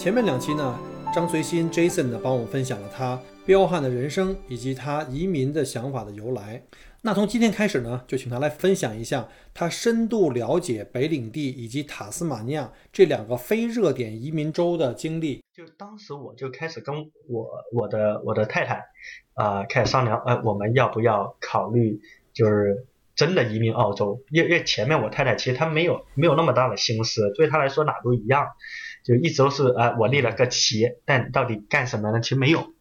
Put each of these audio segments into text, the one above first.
前面两期呢，张随心 Jason 呢帮我分享了他彪悍的人生以及他移民的想法的由来。那从今天开始呢，就请他来分享一下他深度了解北领地以及塔斯马尼亚这两个非热点移民州的经历。就当时我就开始跟我我的我的太太啊开始商量，呃，我们要不要考虑就是真的移民澳洲？因为因为前面我太太其实她没有没有那么大的心思，对她来说哪都一样。就一直都是呃，我立了个旗，但到底干什么呢？其实没有。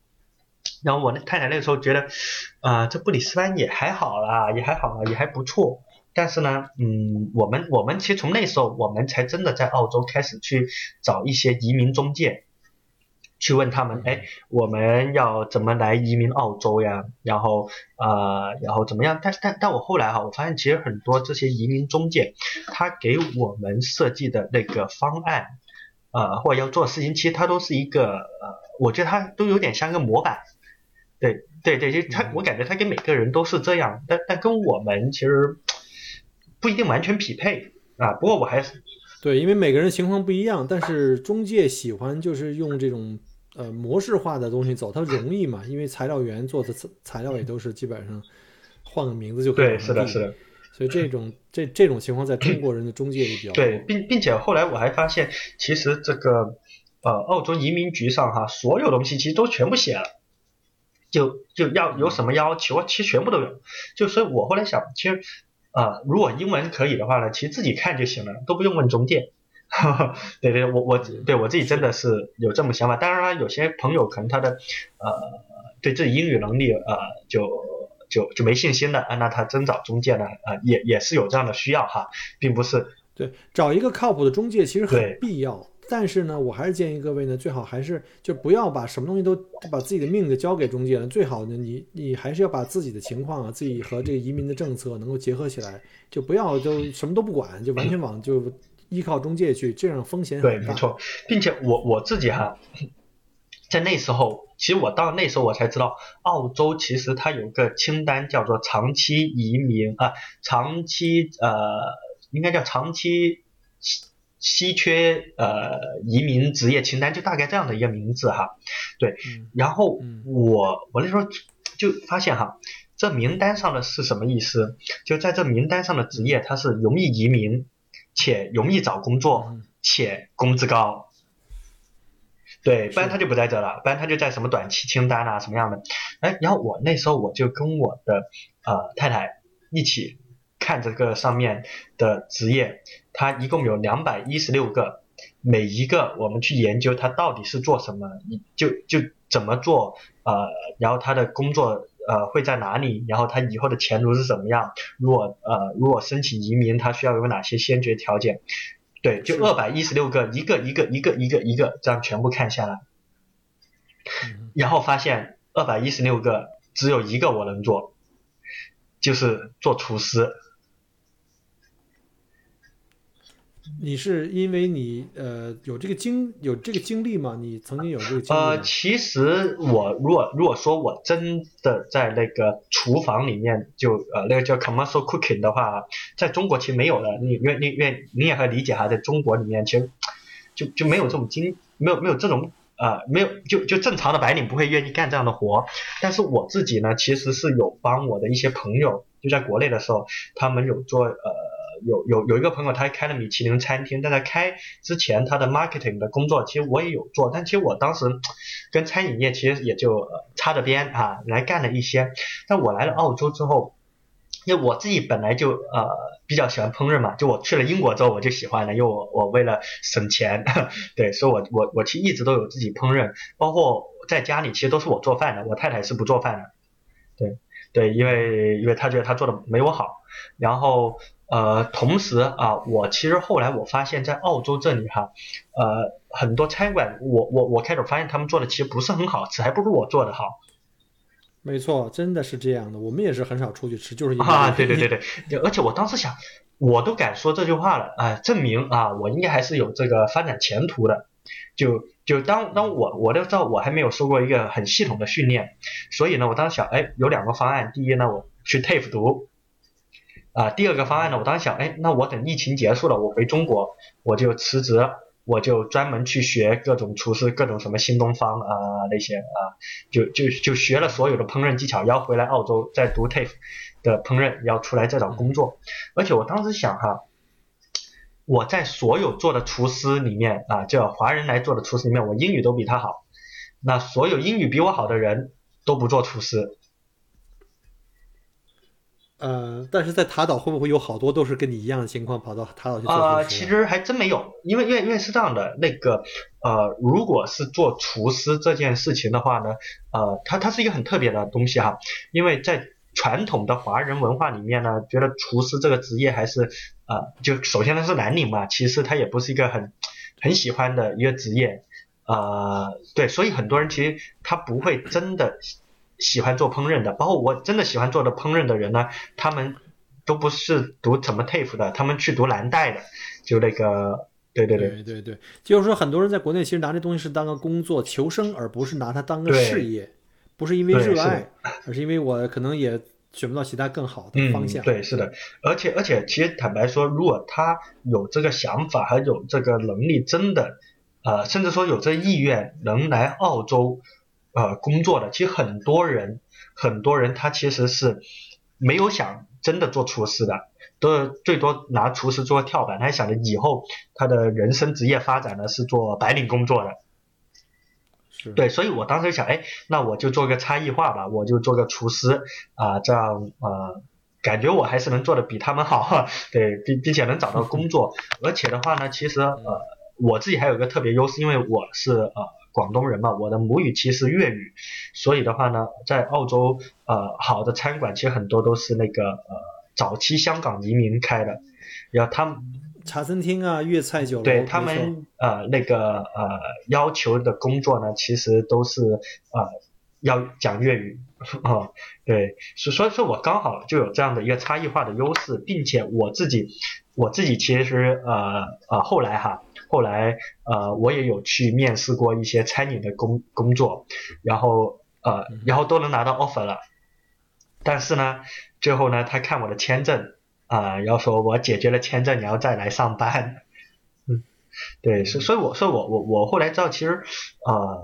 然后我那太太那个时候觉得，啊，这布里斯班也还好啦，也还好啦，也还不错。但是呢，嗯，我们我们其实从那时候，我们才真的在澳洲开始去找一些移民中介，去问他们，哎，我们要怎么来移民澳洲呀？然后呃，然后怎么样？但但但我后来哈，我发现其实很多这些移民中介，他给我们设计的那个方案。呃，或者要做事情，其实它都是一个呃，我觉得它都有点像个模板，对对对，就它，我感觉它跟每个人都是这样，但但跟我们其实不一定完全匹配啊。不过我还是对，因为每个人情况不一样，但是中介喜欢就是用这种呃模式化的东西走，它容易嘛，因为材料员做的材料也都是基本上换个名字就可以。对，是的，是的。所以这种这这种情况在中国人的中介也比较对，并并且后来我还发现，其实这个呃澳洲移民局上哈，所有东西其实都全部写了，就就要有什么要求，其实全部都有。就所以我后来想，其实啊，如果英文可以的话呢，其实自己看就行了，都不用问中介。对对，我我对我自己真的是有这么想法。当然了，有些朋友可能他的呃对自己英语能力呃就。就就没信心了啊，那他真找中介呢？呃，也也是有这样的需要哈，并不是对找一个靠谱的中介其实很必要，但是呢，我还是建议各位呢，最好还是就不要把什么东西都把自己的命就交给中介了，最好呢，你你还是要把自己的情况啊，自己和这个移民的政策能够结合起来，就不要就什么都不管，就完全往就依靠中介去，这样风险对，没错，并且我我自己哈。在那时候，其实我到那时候我才知道，澳洲其实它有个清单叫做长期移民啊，长期呃，应该叫长期稀稀缺呃移民职业清单，就大概这样的一个名字哈。对，然后我我那时候就发现哈，这名单上的是什么意思？就在这名单上的职业，它是容易移民，且容易找工作，且工资高。对，不然他就不在这了，不然他就在什么短期清单啊，什么样的？哎，然后我那时候我就跟我的呃太太一起看这个上面的职业，它一共有两百一十六个，每一个我们去研究它到底是做什么，就就怎么做，呃，然后他的工作呃会在哪里，然后他以后的前途是怎么样？如果呃如果申请移民，他需要有哪些先决条件？对，就二百一十六个，一个一个一个一个一个这样全部看下来，然后发现二百一十六个只有一个我能做，就是做厨师。你是因为你呃有这个经有这个经历吗？你曾经有这个经历呃，其实我如果如果说我真的在那个厨房里面就呃那个叫 commercial cooking 的话，在中国其实没有的。你愿你愿你也可以理解哈，在中国里面其实就就没有这种经没有没有这种呃没有就就正常的白领不会愿意干这样的活。但是我自己呢，其实是有帮我的一些朋友就在国内的时候，他们有做呃。有有有一个朋友，他开了米其林餐厅，但在开之前，他的 marketing 的工作其实我也有做，但其实我当时跟餐饮业其实也就擦着边啊来干了一些。但我来了澳洲之后，因为我自己本来就呃比较喜欢烹饪嘛，就我去了英国之后我就喜欢了，因为我我为了省钱，对，所以我我我其实一直都有自己烹饪，包括在家里其实都是我做饭的，我太太是不做饭的，对对，因为因为她觉得她做的没我好，然后。呃，同时啊，我其实后来我发现，在澳洲这里哈，呃，很多餐馆，我我我开始发现他们做的其实不是很好吃，还不如我做的好。没错，真的是这样的。我们也是很少出去吃，就是因为啊，对对对对，而且我当时想，我都敢说这句话了啊，证明啊，我应该还是有这个发展前途的。就就当当我我都知道我还没有受过一个很系统的训练，所以呢，我当时想，哎，有两个方案，第一呢，我去 TAFE 读。啊，第二个方案呢，我当时想，哎，那我等疫情结束了，我回中国，我就辞职，我就专门去学各种厨师，各种什么新东方啊那些啊，就就就学了所有的烹饪技巧，然后回来澳洲再读 TAFE 的烹饪，要出来再找工作。而且我当时想哈，我在所有做的厨师里面啊，叫华人来做的厨师里面，我英语都比他好。那所有英语比我好的人都不做厨师。呃，但是在塔岛会不会有好多都是跟你一样的情况跑到塔岛去做啊？其实还真没有，因为因为因为是这样的，那个呃，如果是做厨师这件事情的话呢，呃，它它是一个很特别的东西哈，因为在传统的华人文化里面呢，觉得厨师这个职业还是呃，就首先它是蓝领嘛，其实它也不是一个很很喜欢的一个职业，呃，对，所以很多人其实他不会真的。喜欢做烹饪的，包括我真的喜欢做的烹饪的人呢，他们都不是读什么 TAFE 的，他们去读蓝带的，就那个，对对对对对，就是说很多人在国内其实拿这东西是当个工作求生，而不是拿它当个事业，不是因为热爱，而是因为我可能也选不到其他更好的方向。对，是的，而且而且其实坦白说，如果他有这个想法，还有这个能力，真的，呃，甚至说有这意愿能来澳洲。呃，工作的其实很多人，很多人他其实是没有想真的做厨师的，都是最多拿厨师做跳板，他想着以后他的人生职业发展呢是做白领工作的。是。对，所以我当时想，哎，那我就做个差异化吧，我就做个厨师啊，这样呃，感觉我还是能做的比他们好，对，并并且能找到工作，而且的话呢，其实呃，我自己还有一个特别优势，因为我是呃。广东人嘛，我的母语其实是粤语，所以的话呢，在澳洲呃好的餐馆其实很多都是那个呃早期香港移民开的，然后他们茶餐厅啊粤菜酒楼，对他们呃那个呃要求的工作呢，其实都是呃要讲粤语。啊，对，所所以说我刚好就有这样的一个差异化的优势，并且我自己我自己其实呃呃后来哈。后来，呃，我也有去面试过一些餐饮的工工作，然后，呃，然后都能拿到 offer 了，但是呢，最后呢，他看我的签证，啊，然后说我解决了签证，然后再来上班，嗯，对，所所以我说我我我后来知道，其实，呃，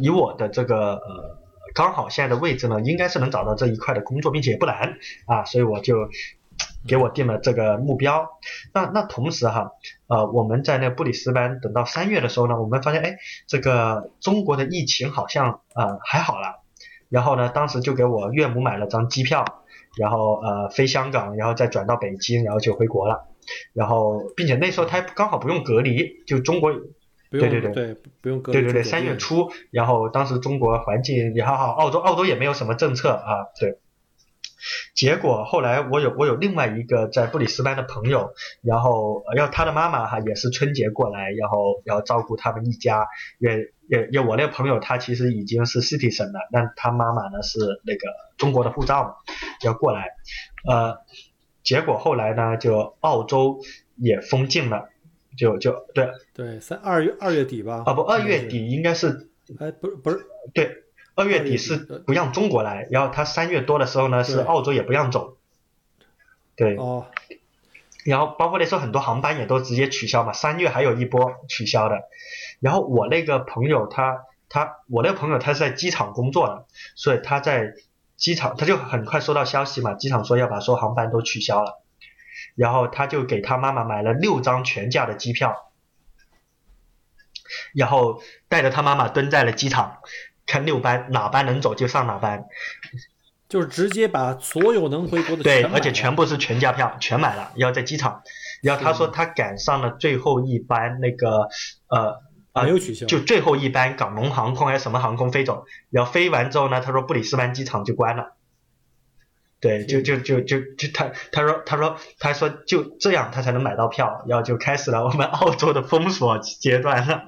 以我的这个呃，刚好现在的位置呢，应该是能找到这一块的工作，并且也不难，啊，所以我就。给我定了这个目标，那那同时哈，呃，我们在那布里斯班等到三月的时候呢，我们发现哎，这个中国的疫情好像呃还好了，然后呢，当时就给我岳母买了张机票，然后呃飞香港，然后再转到北京，然后就回国了，然后并且那时候他刚好不用隔离，就中国，对对对对，不用隔离，对对对，三月初，然后当时中国环境也还好，澳洲澳洲也没有什么政策啊，对。结果后来我有我有另外一个在布里斯班的朋友，然后要他的妈妈哈也是春节过来，然后要照顾他们一家，也也也我那个朋友他其实已经是 citizen 了，但他妈妈呢是那个中国的护照嘛，要过来，呃，结果后来呢就澳洲也封禁了，就就对。对三二月二月底吧。啊不二月底应该是哎不是不是。对。二月底是不让中国来，然后他三月多的时候呢，是澳洲也不让走。对。哦。然后包括那时候很多航班也都直接取消嘛，三月还有一波取消的。然后我那个朋友他他我那个朋友他是在机场工作的，所以他在机场他就很快收到消息嘛，机场说要把所有航班都取消了，然后他就给他妈妈买了六张全价的机票，然后带着他妈妈蹲在了机场。看六班哪班能走就上哪班，就是直接把所有能回国的对，而且全部是全价票，全买了。要在机场，然后他说他赶上了最后一班那个呃没有取消，就最后一班港龙航空还是什么航空飞走，然后飞完之后呢，他说布里斯班机场就关了。对，就就就就就他他说他说他说就这样他才能买到票，然后就开始了我们澳洲的封锁阶段了。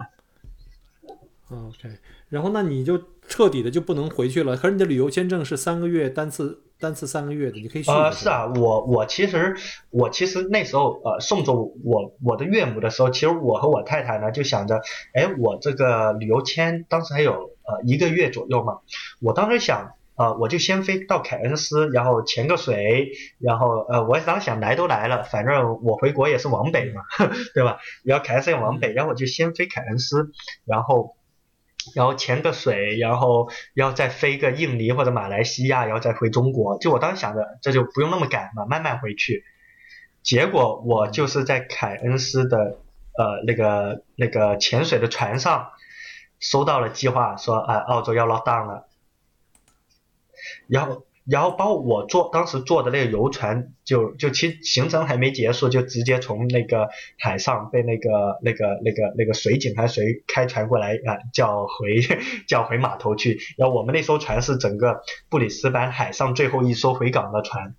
OK，然后那你就彻底的就不能回去了。可是你的旅游签证是三个月单次单次三个月的，你可以续。呃，是啊，我我其实我其实那时候呃送走我我的岳母的时候，其实我和我太太呢就想着，哎，我这个旅游签当时还有呃一个月左右嘛，我当时想。啊，我就先飞到凯恩斯，然后潜个水，然后呃，我当时想来都来了，反正我回国也是往北嘛，对吧？然后凯恩斯也往北，然后我就先飞凯恩斯，然后然后潜个水，然后要再飞个印尼或者马来西亚，然后再回中国。就我当时想着，这就不用那么赶嘛，慢慢回去。结果我就是在凯恩斯的呃那个那个潜水的船上收到了计划，说啊，澳洲要落蛋了。然后，然后包括我坐当时坐的那个游船，就就其行程还没结束，就直接从那个海上被那个那个那个那个水警还是谁开船过来啊，叫回 叫回码头去。然后我们那艘船是整个布里斯班海上最后一艘回港的船，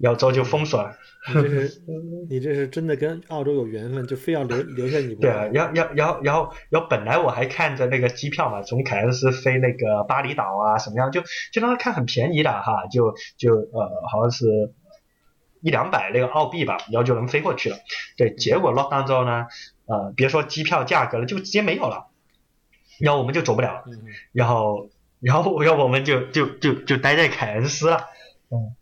然后之后就封锁了。你这是你这是真的跟澳洲有缘分，就非要留留下你。对啊，然后然后然后然后本来我还看着那个机票嘛，从凯恩斯飞那个巴厘岛啊什么样，就就当时看很便宜的哈，就就呃好像是一两百那个澳币吧，然后就能飞过去了。对，结果 lock down 之后呢，呃别说机票价格了，就直接没有了，然后我们就走不了，然后然后要不我们就就就就待在凯恩斯了，嗯。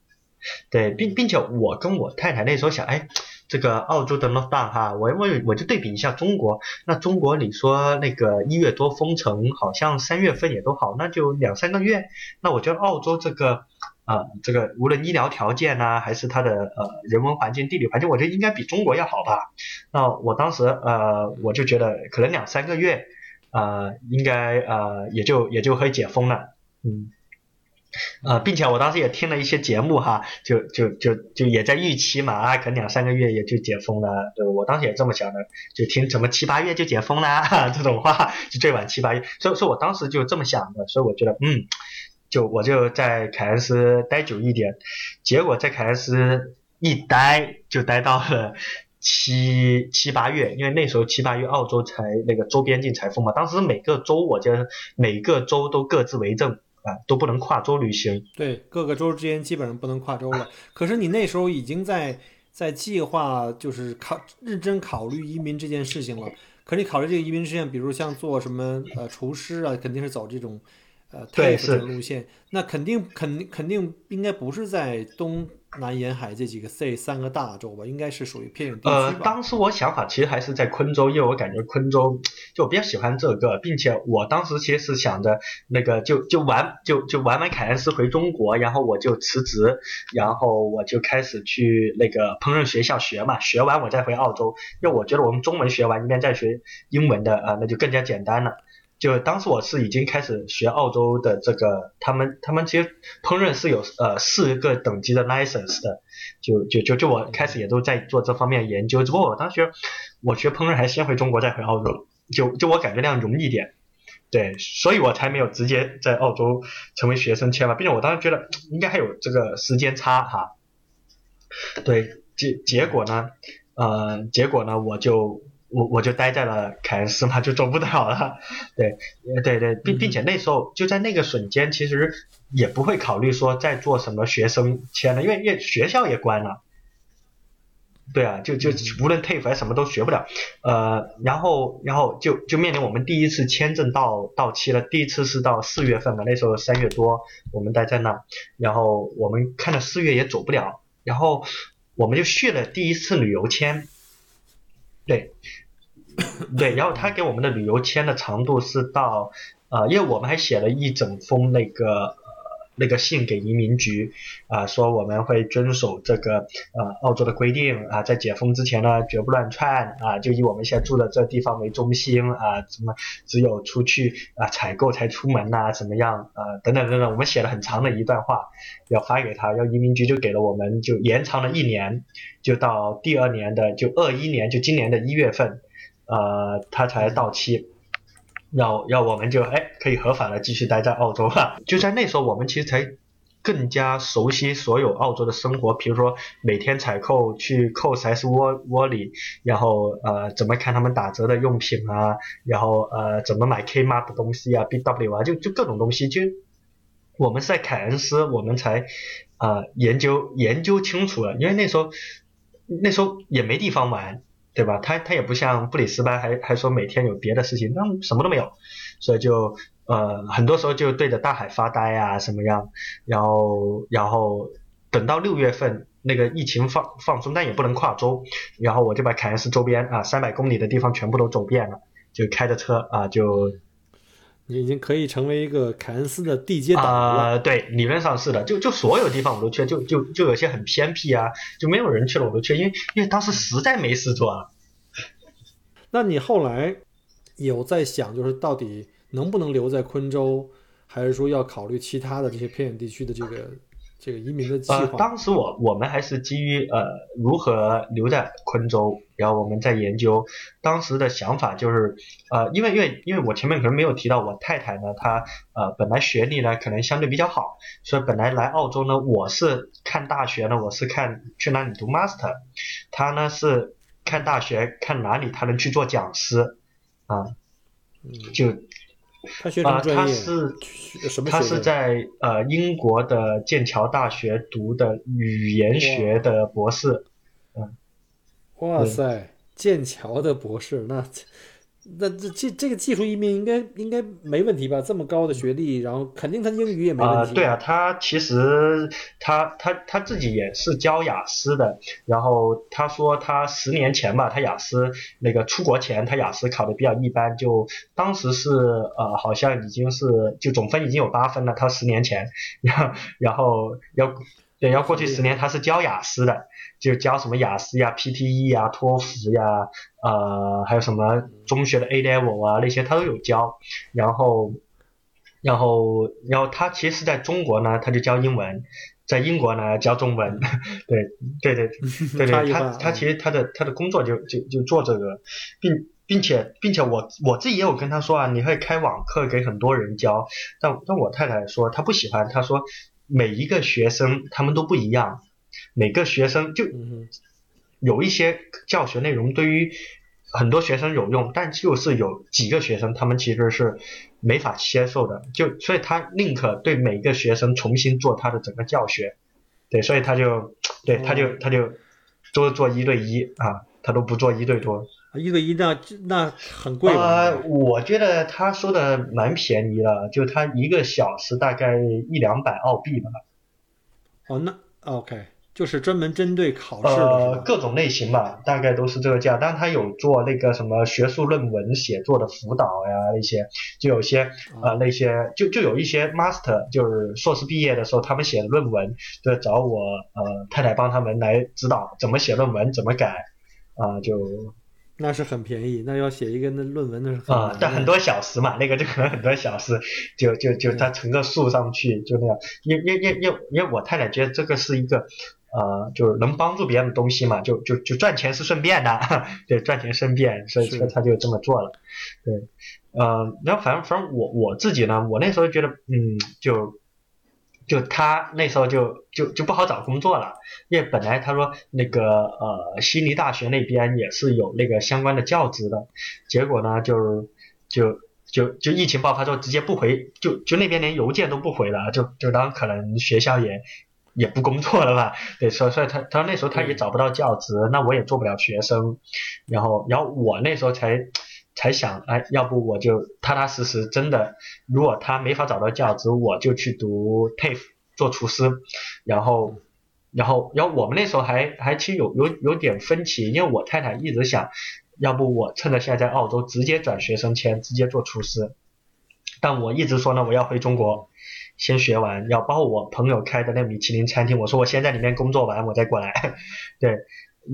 对，并并且我跟我太太那时候想，哎，这个澳洲的那么大哈，我我我就对比一下中国，那中国你说那个一月多封城，好像三月份也都好，那就两三个月，那我觉得澳洲这个啊，这个无论医疗条件呐，还是它的呃人文环境、地理环境，我觉得应该比中国要好吧？那我当时呃，我就觉得可能两三个月，呃，应该呃也就也就可以解封了，嗯。呃，并且我当时也听了一些节目哈，就就就就也在预期嘛啊，可能两三个月也就解封了，对我当时也这么想的，就听什么七八月就解封啦这种话，就最晚七八月，所以说我当时就这么想的，所以我觉得嗯，就我就在凯恩斯待久一点，结果在凯恩斯一待就待到了七七八月，因为那时候七八月澳洲才那个州边境才封嘛，当时每个州我觉得每个州都各自为政。都不能跨州旅行，对，各个州之间基本上不能跨州了。可是你那时候已经在在计划，就是考认真考虑移民这件事情了。可是你考虑这个移民事件，比如像做什么呃厨师啊，肯定是走这种呃泰式路线，那肯定肯定肯定应该不是在东。南沿海这几个 C 三个大洲吧，应该是属于偏远地区呃，当时我想法其实还是在昆州，因为我感觉昆州就我比较喜欢这个，并且我当时其实是想着那个就就玩就就玩完凯恩斯回中国，然后我就辞职，然后我就开始去那个烹饪学校学嘛，学完我再回澳洲，因为我觉得我们中文学完一边再学英文的啊，那就更加简单了。就当时我是已经开始学澳洲的这个，他们他们其实烹饪是有呃四个等级的 license 的，就就就就我开始也都在做这方面研究，只不过我当时我学烹饪还先回中国再回澳洲，就就我感觉那样容易点，对，所以我才没有直接在澳洲成为学生签嘛，并且我当时觉得应该还有这个时间差哈，对结结果呢，呃结果呢我就。我我就待在了凯恩斯嘛，就走不了了。对，对对，并并且那时候就在那个瞬间，其实也不会考虑说再做什么学生签了，因为因为学校也关了。对啊，就就无论 TAFE 还是什么都学不了。呃，然后然后就就面临我们第一次签证到到期了，第一次是到四月份嘛，那时候三月多我们待在那，然后我们看了四月也走不了，然后我们就续了第一次旅游签。对，对，然后他给我们的旅游签的长度是到，呃，因为我们还写了一整封那个。那个信给移民局啊，说我们会遵守这个呃澳洲的规定啊，在解封之前呢，绝不乱窜啊，就以我们现在住的这地方为中心啊，什么只有出去啊采购才出门呐，怎么样啊，等等等等，我们写了很长的一段话要发给他，要移民局就给了我们就延长了一年，就到第二年的就二一年就今年的一月份，呃，它才到期。要要我们就哎可以合法的继续待在澳洲了，就在那时候我们其实才更加熟悉所有澳洲的生活，比如说每天采购去 Coles 窝窝里，然后呃怎么看他们打折的用品啊，然后呃怎么买 Kmart 的东西啊，BW 啊，就就各种东西，就我们是在凯恩斯，我们才啊研究研究清楚了，因为那时候那时候也没地方玩，对吧？他他也不像布里斯班，还还说每天有别的事情，那什么都没有，所以就。呃，很多时候就对着大海发呆啊，什么样？然后，然后等到六月份那个疫情放放松，但也不能跨州，然后我就把凯恩斯周边啊三百公里的地方全部都走遍了，就开着车啊就。你已经可以成为一个凯恩斯的地接导了。对，理论上是的，就就所有地方我都去，就就就有些很偏僻啊，就没有人去了我都去，因为因为当时实在没事做啊。那你后来有在想，就是到底？能不能留在昆州，还是说要考虑其他的这些偏远地区的这个这个移民的计划？呃，当时我我们还是基于呃如何留在昆州，然后我们在研究。当时的想法就是呃，因为因为因为我前面可能没有提到，我太太呢，她呃本来学历呢可能相对比较好，所以本来来澳洲呢，我是看大学呢，我是看去哪里读 master，她呢是看大学看哪里她能去做讲师啊，就。他学什么专业？他是他是在呃英国的剑桥大学读的语言学的博士。嗯，哇塞，剑桥的博士那。那这这这个技术移民应该应该没问题吧？这么高的学历，然后肯定他英语也没问题。啊，对啊，他其实他他他自己也是教雅思的。然后他说他十年前吧，他雅思那个出国前他雅思考的比较一般，就当时是呃好像已经是就总分已经有八分了。他十年前，然后然后要对然后过去十年他是教雅思的。就教什么雅思呀、PTE 呀、托福呀，呃，还有什么中学的 A level 啊那些他都有教。然后，然后，然后他其实在中国呢，他就教英文；在英国呢，教中文。对，对对对 对，他他其实他的他的工作就就就做这个，并并且并且我我自己也有跟他说啊，你可以开网课给很多人教。但但我太太说她不喜欢，她说每一个学生他们都不一样。每个学生就有一些教学内容对于很多学生有用，但就是有几个学生他们其实是没法接受的，就所以他宁可对每个学生重新做他的整个教学，对，所以他就对他就他就都做一对一啊，他都不做一对多。一对一那那很贵吧？我觉得他说的蛮便宜的，就他一个小时大概一两百澳币吧。哦，那 OK。就是专门针对考试的，各种类型吧，大概都是这个价。但他有做那个什么学术论文写作的辅导呀，那些就有些呃那些就就有一些 master，就是硕士毕业的时候他们写的论文，就找我呃太太帮他们来指导怎么写论文，怎么改啊就。那是很便宜，那要写一个那论文那是啊，但很多小时嘛，那个就可能很多小时，就就就他乘个数上去就那样，因因因因因为我太太觉得这个是一个。呃，就是能帮助别人的东西嘛，就就就赚钱是顺便的，对，赚钱顺便，所以说他就这么做了，对，呃，然后反正反正我我自己呢，我那时候觉得，嗯，就就他那时候就就就不好找工作了，因为本来他说那个呃悉尼大学那边也是有那个相关的教职的，结果呢就就就就疫情爆发之后直接不回，就就那边连邮件都不回了，就就当可能学校也。也不工作了吧？对，所以所以他他那时候他也找不到教职，那我也做不了学生，然后然后我那时候才才想，哎，要不我就踏踏实实，真的，如果他没法找到教职，我就去读 TAFE 做厨师，然后然后然后我们那时候还还其实有有有点分歧，因为我太太一直想，要不我趁着现在在澳洲直接转学生签，直接做厨师，但我一直说呢，我要回中国。先学完，要包括我朋友开的那米其林餐厅，我说我先在里面工作完，我再过来。对，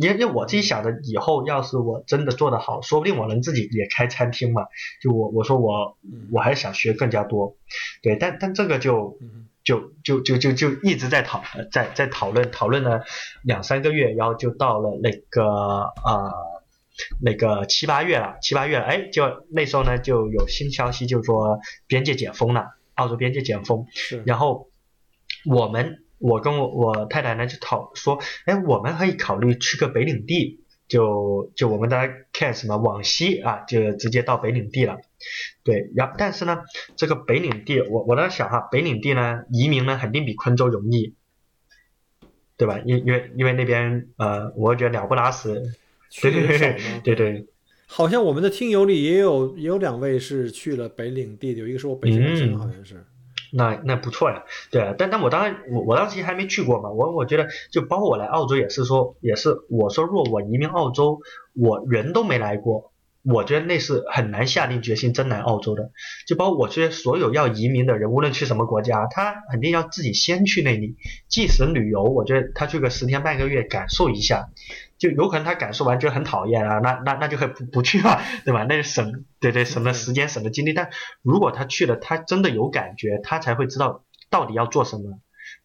因为因为我自己想着以后要是我真的做得好，说不定我能自己也开餐厅嘛。就我我说我我还想学更加多，对，但但这个就就就就就就一直在讨在在讨论讨论了两三个月，然后就到了那个啊那个七八月了，七八月哎，就那时候呢就有新消息，就说边界解封了。澳洲边界解封，然后，我们我跟我我太太呢就讨说，哎，我们可以考虑去个北领地，就就我们大家看什么往西啊，就直接到北领地了。对，然但是呢，这个北领地，我我在想哈，北领地呢移民呢肯定比昆州容易，对吧？因因为因为那边呃，我觉得鸟不拉屎，对对对对对。好像我们的听友里也有也有两位是去了北领地，有一个是我北京人，好像是。那那不错呀，对啊，但但我当然我我当时还没去过嘛，我我觉得就包括我来澳洲也是说也是我说若我移民澳洲，我人都没来过。我觉得那是很难下定决心真来澳洲的，就包括我觉得所有要移民的人，无论去什么国家，他肯定要自己先去那里，即使旅游，我觉得他去个十天半个月感受一下，就有可能他感受完觉得很讨厌啊，那那那就不不去了，对吧？那就省对对省了时间省了精力，但如果他去了，他真的有感觉，他才会知道到底要做什么，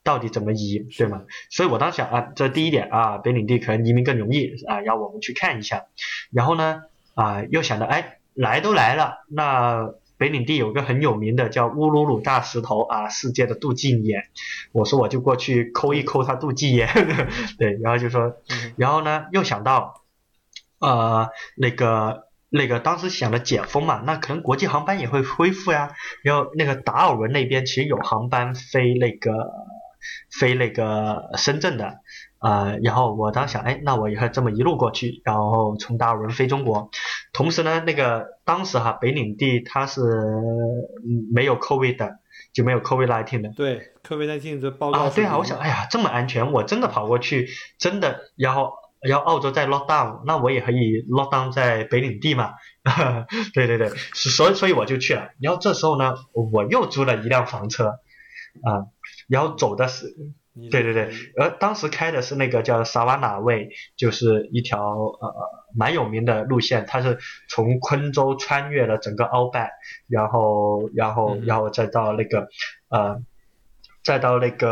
到底怎么移，对吗？所以我当时想啊，这第一点啊，北领地可能移民更容易啊，要我们去看一下，然后呢？啊，又想到，哎，来都来了，那北领地有个很有名的叫乌鲁鲁大石头啊，世界的妒忌眼，我说我就过去抠一抠他妒忌眼，对，然后就说，然后呢，又想到，呃，那个那个当时想着解封嘛，那可能国际航班也会恢复呀，然后那个达尔文那边其实有航班飞那个飞那个深圳的。呃，然后我当时想，哎，那我以后这么一路过去，然后从达尔文飞中国，同时呢，那个当时哈北领地它是没有 COVID 的，就没有 COVID nineteen 的。对，COVID nineteen 这报告啊，对啊，我想，哎呀，这么安全，我真的跑过去，真的，然后然后澳洲在 lock down，那我也可以 lock down 在北领地嘛，对对对，所以所以我就去了，然后这时候呢，我又租了一辆房车，啊，然后走的是。对对对，呃当时开的是那个叫萨瓦纳卫，就是一条呃蛮有名的路线，它是从昆州穿越了整个鳌拜，然后然后然后再到那个呃。再到那个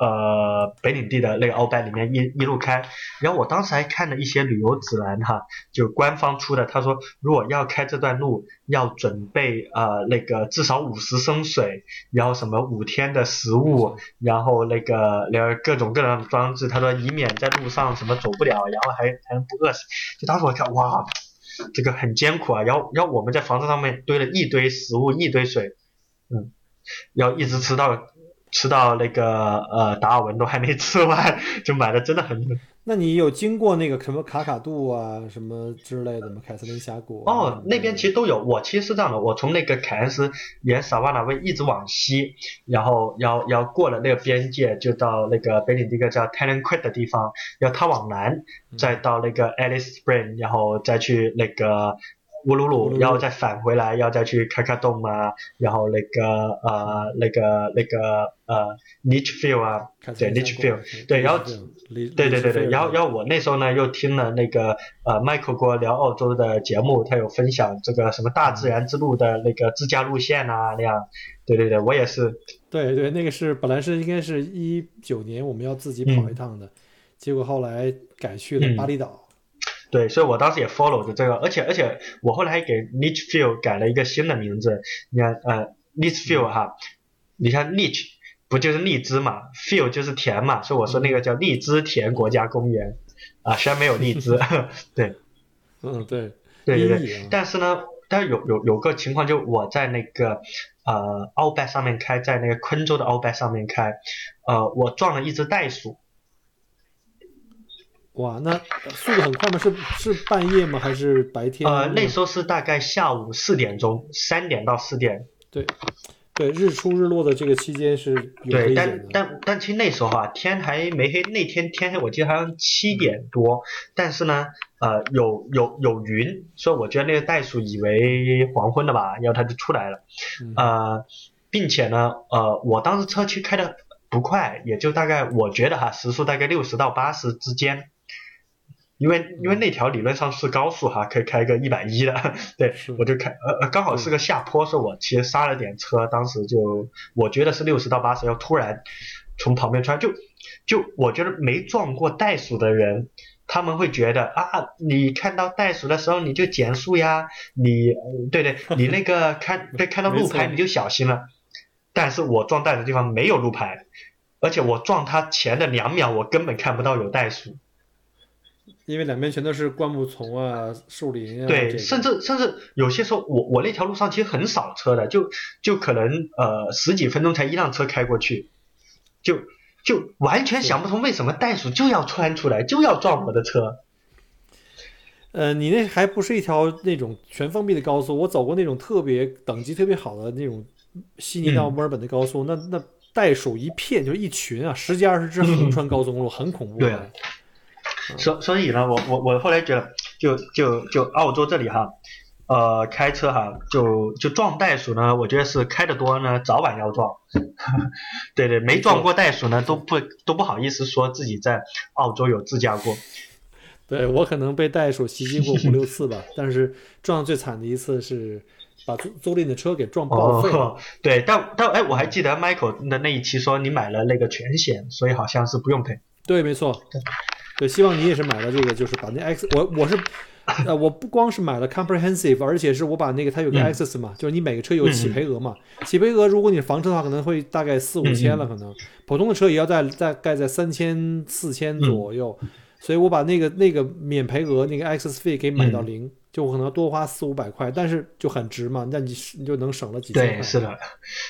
呃北领地的那个鳌拜里面一一路开，然后我当时还看了一些旅游指南哈，就官方出的，他说如果要开这段路，要准备呃那个至少五十升水，然后什么五天的食物，然后那个然后各种各样的装置，他说以免在路上什么走不了，然后还还能不饿死。就当时我看哇，这个很艰苦啊，然后然后我们在房子上面堆了一堆食物，一堆水，嗯，要一直吃到。吃到那个呃达尔文都还没吃完，就买的真的很。那你有经过那个什么卡卡杜啊什么之类的吗？凯瑟琳峡谷？哦，那边其实都有。我其实是这样的，我从那个凯恩斯沿萨瓦纳威一直往西，然后要要过了那个边界，就到那个北领地一个叫 t a l e n Creek 的地方，要它往南，再到那个 Alice Spring，然后再去那个。乌鲁鲁，然后再返回来，要再去开开洞啊，然后那个呃那个那个呃 niche field 啊，对 niche field，对，然后对对对对，然后然后我那时候呢又听了那个呃 Michael 哥聊澳洲的节目，他有分享这个什么大自然之路的那个自驾路线啊那样，对对对，我也是，对对，那个是本来是应该是一九年我们要自己跑一趟的，结果后来改去了巴厘岛。对，所以我当时也 follow 着这个，而且而且我后来还给 Litchfield 改了一个新的名字。你看，呃，Litchfield 哈，你看 Litch 不就是荔枝嘛，Field 就是田嘛，所以我说那个叫荔枝田国家公园啊，虽然没有荔枝，对，嗯，对，对对对，但是呢，但是有有有个情况，就我在那个呃鳌拜上面开，在那个昆州的鳌拜上面开，呃，我撞了一只袋鼠。哇，那速度很快吗？是是半夜吗？还是白天？呃，那时候是大概下午四点钟，三点到四点。对，对，日出日落的这个期间是有对，但但但其实那时候啊，天还没黑。那天天黑，我记得好像七点多。但是呢，呃，有有有云，所以我觉得那个袋鼠以为黄昏了吧，然后它就出来了。呃，并且呢，呃，我当时车去开的不快，也就大概我觉得哈，时速大概六十到八十之间。因为因为那条理论上是高速哈，可以开个一百一的，对我就开呃呃刚好是个下坡，是我其实刹了点车，当时就我觉得是六十到八十，要突然从旁边穿，就就我觉得没撞过袋鼠的人，他们会觉得啊，你看到袋鼠的时候你就减速呀，你对对，你那个 看对看到路牌你就小心了，但是我撞袋的地方没有路牌。而且我撞它前的两秒，我根本看不到有袋鼠，因为两边全都是灌木丛啊、树林啊。对，甚至甚至有些时候，我我那条路上其实很少车的，就就可能呃十几分钟才一辆车开过去，就就完全想不通为什么袋鼠就要窜出来，就要撞我的车。呃，你那还不是一条那种全封闭的高速，我走过那种特别等级特别好的那种悉尼到墨尔本的高速，那那袋鼠一片，就是一群啊，十几二十只横穿高速公路，很恐怖。对，所所以呢，我我我后来觉得，就就就澳洲这里哈，呃，开车哈，就就撞袋鼠呢，我觉得是开的多呢，早晚要撞。对对，没撞过袋鼠呢，都不都不好意思说自己在澳洲有自驾过。对我可能被袋鼠袭击过五六次吧，但是撞最惨的一次是把租租赁的车给撞报废了。对，但但哎，我还记得 Michael 的那一期说你买了那个全险，所以好像是不用赔。对，没错。对，希望你也是买了这个，就是把那 X，我我是呃，我不光是买了 Comprehensive，而且是我把那个它有个 Access 嘛，就是你每个车有起赔额嘛，起赔额如果你房车的话可能会大概四五千了，可能普通的车也要在大概在三千四千左右。所以我把那个那个免赔额那个 access fee 给买到零，就可能多花四五百块，但是就很值嘛，那你你就能省了几千块。对，是的，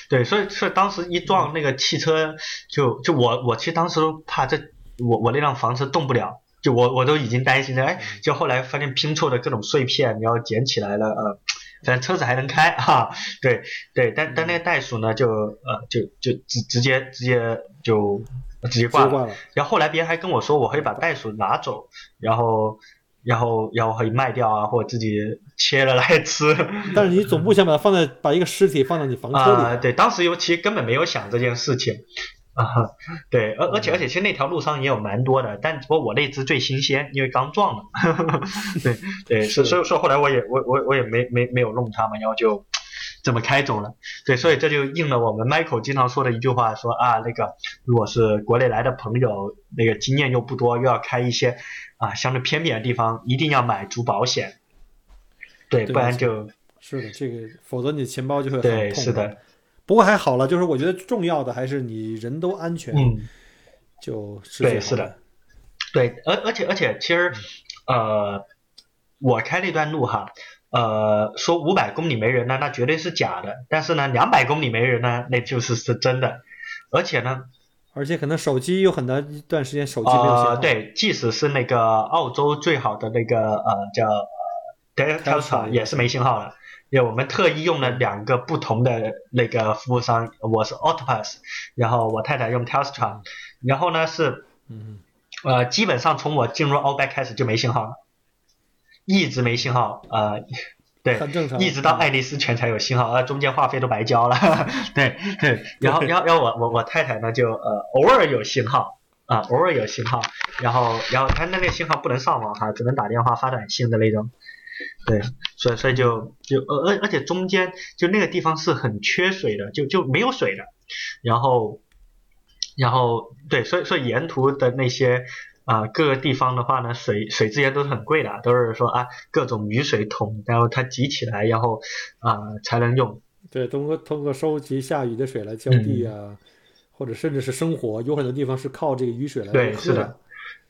对，所以所以当时一撞那个汽车，就就我我其实当时都怕这我我那辆房车动不了，就我我都已经担心了，哎，就后来发现拼凑的各种碎片，你要捡起来了，呃，反正车子还能开哈，对对，但但那个袋鼠呢，就呃就就直直接直接就。直接挂了，然后后来别人还跟我说，我可以把袋鼠拿走，然后，然后，然后可以卖掉啊，或者自己切了来吃。但是你总 不想把它放在把一个尸体放在你房车里？啊，对，当时尤其实根本没有想这件事情啊，对，而而且而且其实那条路上也有蛮多的，但不过我那只最新鲜，因为刚撞了。对对，所所以说后来我也我我我也没没没有弄它嘛，然后就。这么开走了，对，所以这就应了我们 Michael 经常说的一句话，说啊，那个如果是国内来的朋友，那个经验又不多，又要开一些啊相对偏僻的地方，一定要买足保险，对，不然就是的，这个否则你的钱包就会很痛。是的，不过还好了，就是我觉得重要的还是你人都安全，嗯，就是对，是的，对，而而且而且其实呃，我开那段路哈。呃，说五百公里没人呢，那绝对是假的。但是呢，两百公里没人呢，那就是是真的。而且呢，而且可能手机有很长一段时间手机没有信号。对，即使是那个澳洲最好的那个呃叫 Delta 也是没信号的。因为我们特意用了两个不同的那个服务商，我是 Octopus，然后我太太用 Telstra，然后呢是，嗯呃，基本上从我进入 Outback 开始就没信号了。一直没信号，呃，对，一直到爱丽丝泉才有信号，呃，中间话费都白交了，对对，然后然后然后我我我太太呢就呃偶尔有信号啊，偶尔有信号，然后然后她那个信号不能上网哈，只能打电话发短信的那种，对，所以所以就就而而而且中间就那个地方是很缺水的，就就没有水的，然后然后对，所以所以沿途的那些。啊，各个地方的话呢，水水资源都是很贵的，都是说啊，各种雨水桶，然后它集起来，然后啊才能用。对，通过通过收集下雨的水来浇地啊，或者甚至是生活，有很多地方是靠这个雨水来对，是的，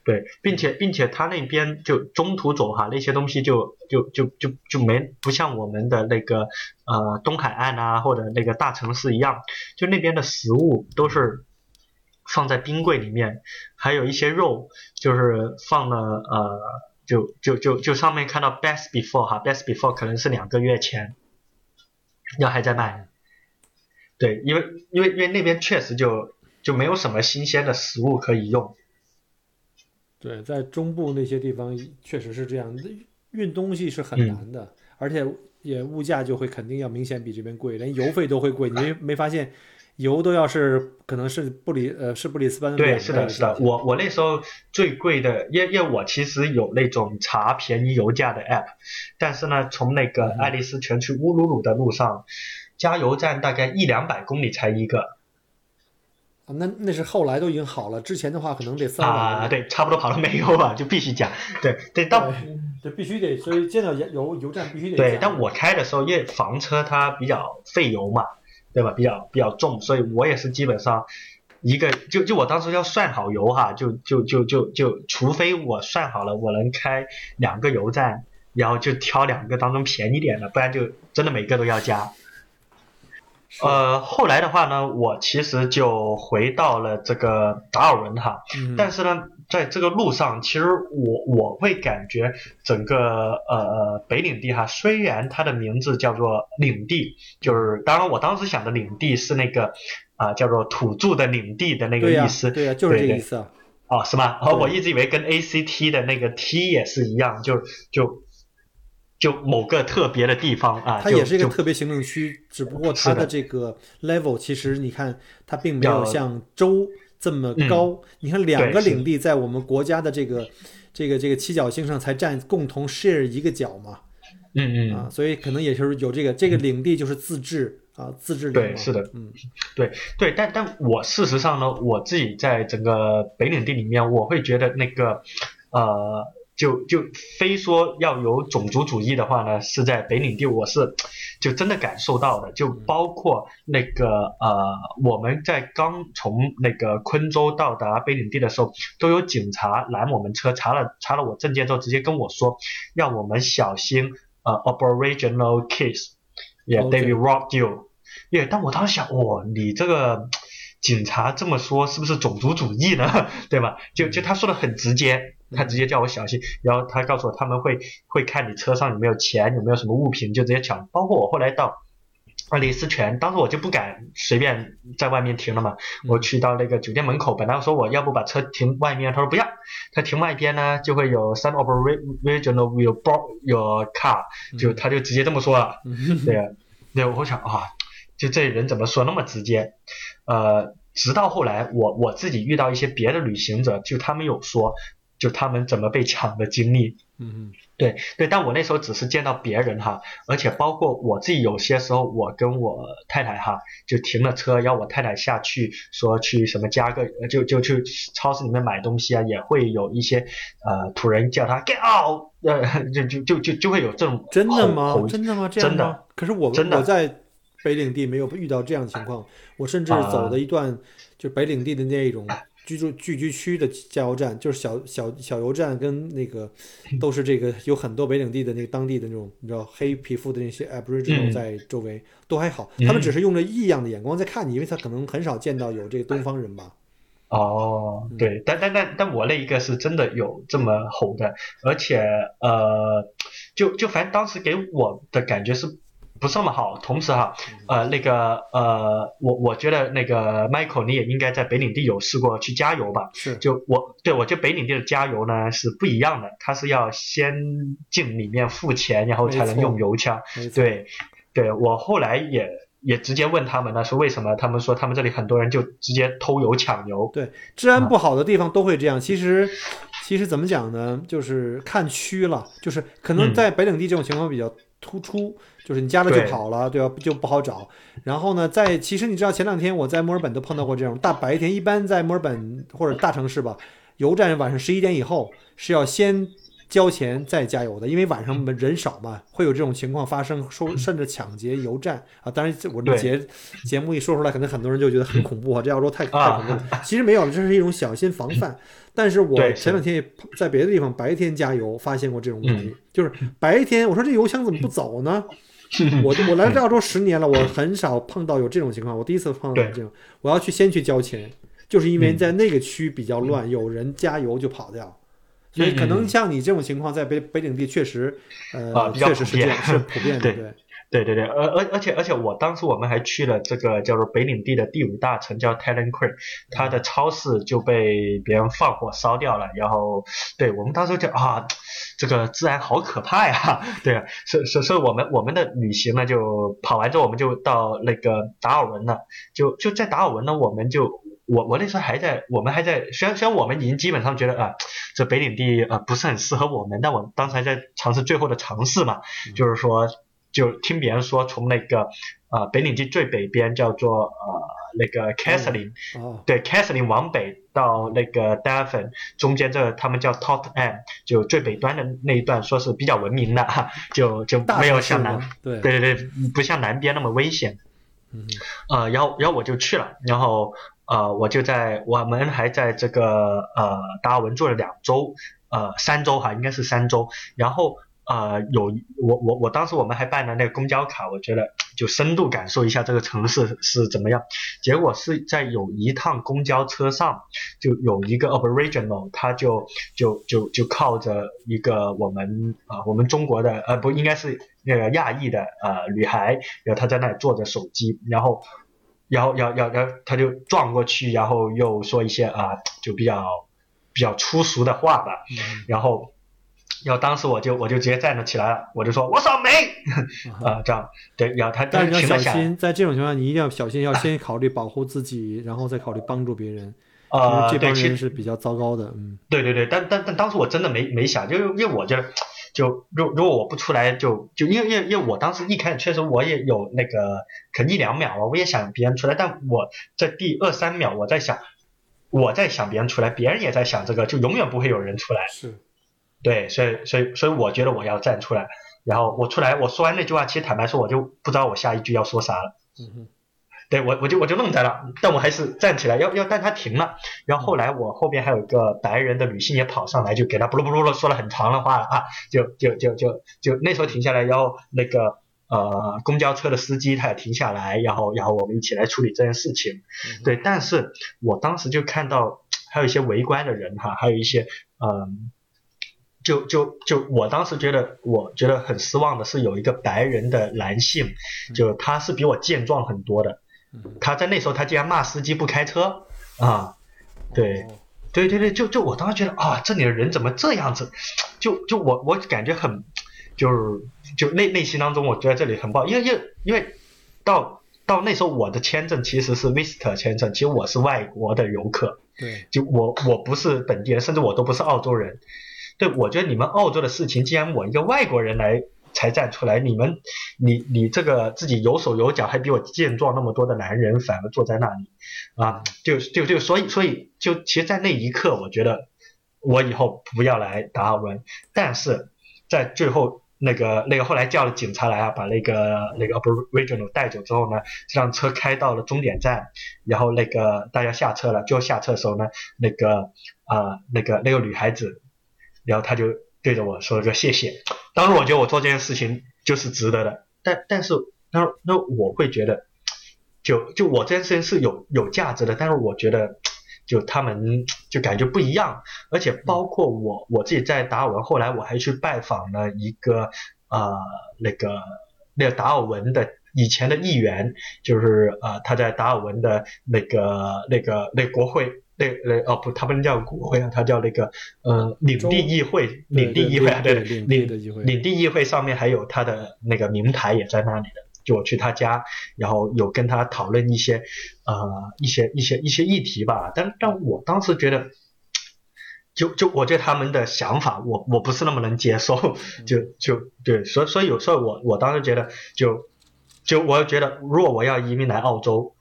对，并且并且它那边就中途走哈，那些东西就就就就就没不像我们的那个呃东海岸啊或者那个大城市一样，就那边的食物都是。放在冰柜里面，还有一些肉，就是放了呃，就就就就上面看到 best before 哈，best before 可能是两个月前，要还在卖，对，因为因为因为那边确实就就没有什么新鲜的食物可以用，对，在中部那些地方确实是这样，运东西是很难的，而且也物价就会肯定要明显比这边贵，连邮费都会贵，你没没发现？油都要是可能是布里呃是布里斯班对是的是的我我那时候最贵的因因为我其实有那种查便宜油价的 app，但是呢从那个爱丽丝泉去乌鲁鲁的路上，加油站大概一两百公里才一个。那那是后来都已经好了，之前的话可能得三百。啊对，差不多跑了没有啊，就必须加。对对，到对必须得，所以见到油油站必须得。对，但我开的时候因为房车它比较费油嘛。对吧？比较比较重，所以我也是基本上一个就就我当时要算好油哈，就就就就就除非我算好了我能开两个油站，然后就挑两个当中便宜点的，不然就真的每个都要加。呃，后来的话呢，我其实就回到了这个达尔文哈，但是呢，在这个路上，其实我我会感觉整个呃北领地哈，虽然它的名字叫做领地，就是当然我当时想的领地是那个啊叫做土著的领地的那个意思，对呀，就是这个意思啊，哦是吗？哦，我一直以为跟 A C T 的那个 T 也是一样，就就。就某个特别的地方啊，它也是一个特别行政区，只不过它的这个 level 其实你看它并没有像州这么高。你看两个领地在我们国家的这个这个这个七角星上才占共同 share 一个角嘛，嗯嗯啊，所以可能也就是有这个这个领地就是自治啊，自治对是的，嗯对对，但但我事实上呢，我自己在整个北领地里面，我会觉得那个呃。就就非说要有种族主义的话呢，是在北领地，我是就真的感受到的。就包括那个呃，我们在刚从那个昆州到达北领地的时候，都有警察拦我们车，查了查了我证件之后，直接跟我说，让我们小心呃，Aboriginal case，yeah，they will rob you，yeah。但我当时想，哦，你这个警察这么说，是不是种族主义呢？对吧？就就他说的很直接。他直接叫我小心，然后他告诉我他们会会看你车上有没有钱，有没有什么物品，就直接抢。包括我后来到李思泉，当时我就不敢随便在外面停了嘛。我去到那个酒店门口，本来说我要不把车停外面，他说不要，他停外边呢就会有 some operational will block your car，就他就直接这么说了。对啊，对，我想啊，就这人怎么说那么直接？呃，直到后来我我自己遇到一些别的旅行者，就他们有说。就他们怎么被抢的经历，嗯嗯，对对，但我那时候只是见到别人哈，而且包括我自己，有些时候我跟我太太哈，就停了车，要我太太下去，说去什么加个，就就去超市里面买东西啊，也会有一些呃土人叫他 get out，呃，就就就就就会有这种真的吗？真的吗？真的？可是我我在北领地没有遇到这样的情况，我甚至走的一段就北领地的那一种。居住聚居区的加油站就是小小小油站，跟那个都是这个有很多北领地的那个当地的那种你知道黑皮肤的那些 Aboriginal 在周围都还好，他们只是用着异样的眼光在看你，因为他可能很少见到有这个东方人吧。哦，对，但但但但我那一个是真的有这么吼的，而且呃，就就反正当时给我的感觉是。不是那么好，同时哈，呃，那个呃，我我觉得那个 Michael 你也应该在北领地有试过去加油吧？是，就我对我觉得北领地的加油呢是不一样的，它是要先进里面付钱，然后才能用油枪。对，对我后来也也直接问他们呢，说为什么？他们说他们这里很多人就直接偷油抢油。对，治安不好的地方都会这样。其实其实怎么讲呢？就是看区了，就是可能在北领地这种情况比较突出。就是你加了就跑了，对吧？就不好找。然后呢，在其实你知道，前两天我在墨尔本都碰到过这种大白天，一般在墨尔本或者大城市吧，油站晚上十一点以后是要先交钱再加油的，因为晚上人少嘛，会有这种情况发生，说甚至抢劫油站啊。当然，我这节节目一说出来，可能很多人就觉得很恐怖啊，这要说太太恐怖了。其实没有，这是一种小心防范。但是我前两天也在别的地方白天加油，发现过这种问题，就是白天我说这油箱怎么不走呢？我 我来这澳洲十年了，我很少碰到有这种情况。我第一次碰到这种，我要去先去交钱，就是因为在那个区比较乱，有人加油就跑掉，所以可能像你这种情况，在北北领地确实，呃，确实是这样，是普遍的，对。对对对，而而而且而且，我当时我们还去了这个叫做北领地的第五大城，叫 Talon Creek，它的超市就被别人放火烧掉了。然后，对我们当时就啊，这个自然好可怕呀！对，所所所以，我们我们的旅行呢，就跑完之后，我们就到那个达尔文了。就就在达尔文呢，我们就我我那时候还在，我们还在，虽然虽然我们已经基本上觉得啊，这北领地呃不是很适合我们，但我当时还在尝试最后的尝试嘛，就是说。就听别人说，从那个呃北领地最北边叫做呃那个 c a t h l i n 对 c a t h l i n 往北到那个 d a v o n 中间这他们叫 Top End，就最北端的那一段，说是比较文明的，就就没有像南对对对对，不像南边那么危险。嗯呃，然后然后我就去了，然后呃，我就在我们还在这个呃达尔文住了两周，呃三周哈，应该是三周，然后。呃，有我我我当时我们还办了那个公交卡，我觉得就深度感受一下这个城市是怎么样。结果是在有一趟公交车上，就有一个 Aboriginal，他就就就就靠着一个我们啊我们中国的呃不应该是那个亚裔的呃女孩，然后她在那里坐着手机，然后然后要要要他就撞过去，然后又说一些啊就比较比较粗俗的话吧，然后。然后当时我就我就直接站了起来了，我就说我扫眉 啊，这样对，然后他但是你要小心，在这种情况下你一定要小心，要先 考虑保护自己，然后再考虑帮助别人。呃，这帮人是比较糟糕的，嗯，对对对，但但但当时我真的没没想，就因为我觉得，就如如果我不出来，就就因为因为因为我当时一开始确实我也有那个可能一两秒啊，我也想别人出来，但我在第二三秒我在想，我在想别人出来，别人也在想这个，就永远不会有人出来。是。对，所以所以所以我觉得我要站出来，然后我出来，我说完那句话，其实坦白说，我就不知道我下一句要说啥了。嗯哼，对我我就我就愣在了，但我还是站起来，要要但他停了，然后后来我后边还有一个白人的女性也跑上来，就给他不噜不噜的说了很长的话啊，就就就就就那时候停下来，然后那个呃公交车的司机他也停下来，然后然后我们一起来处理这件事情。对，但是我当时就看到还有一些围观的人哈，还有一些嗯。就就就我当时觉得，我觉得很失望的是有一个白人的男性，就他是比我健壮很多的，他在那时候他竟然骂司机不开车啊，对，对对对，就就我当时觉得啊，这里的人怎么这样子，就就我我感觉很，就是就内内心当中我觉得这里很不好，因为因为因为到到那时候我的签证其实是 visitor 签证，其实我是外国的游客，对，就我我不是本地人，甚至我都不是澳洲人。对，我觉得你们澳洲的事情，既然我一个外国人来才站出来，你们，你你这个自己有手有脚还比我健壮那么多的男人，反而坐在那里，啊，就就就所以所以就其实，在那一刻，我觉得我以后不要来达尔文。但是在最后那个那个后来叫了警察来啊，把那个那个 Aboriginal 带走之后呢，这辆车开到了终点站，然后那个大家下车了，就下车的时候呢，那个啊那个那个女孩子。然后他就对着我说了个谢谢，当时我觉得我做这件事情就是值得的，但但是那那我会觉得，就就我这件事情是有有价值的，但是我觉得就他们就感觉不一样，而且包括我我自己在达尔文，后来我还去拜访了一个呃那个那个达尔文的以前的议员，就是呃他在达尔文的那个那个那国会。那那哦不，他不能叫国会啊，他叫那个呃领地议会，领地议会啊，对领地的议会，领地议会上面还有他的那个名牌也在那里的，就我去他家，然后有跟他讨论一些呃一些一些一些议题吧，但但我当时觉得，就就我对他们的想法，我我不是那么能接受，就就对，所以所以有时候我我当时觉得，就就我觉得，如果我要移民来澳洲，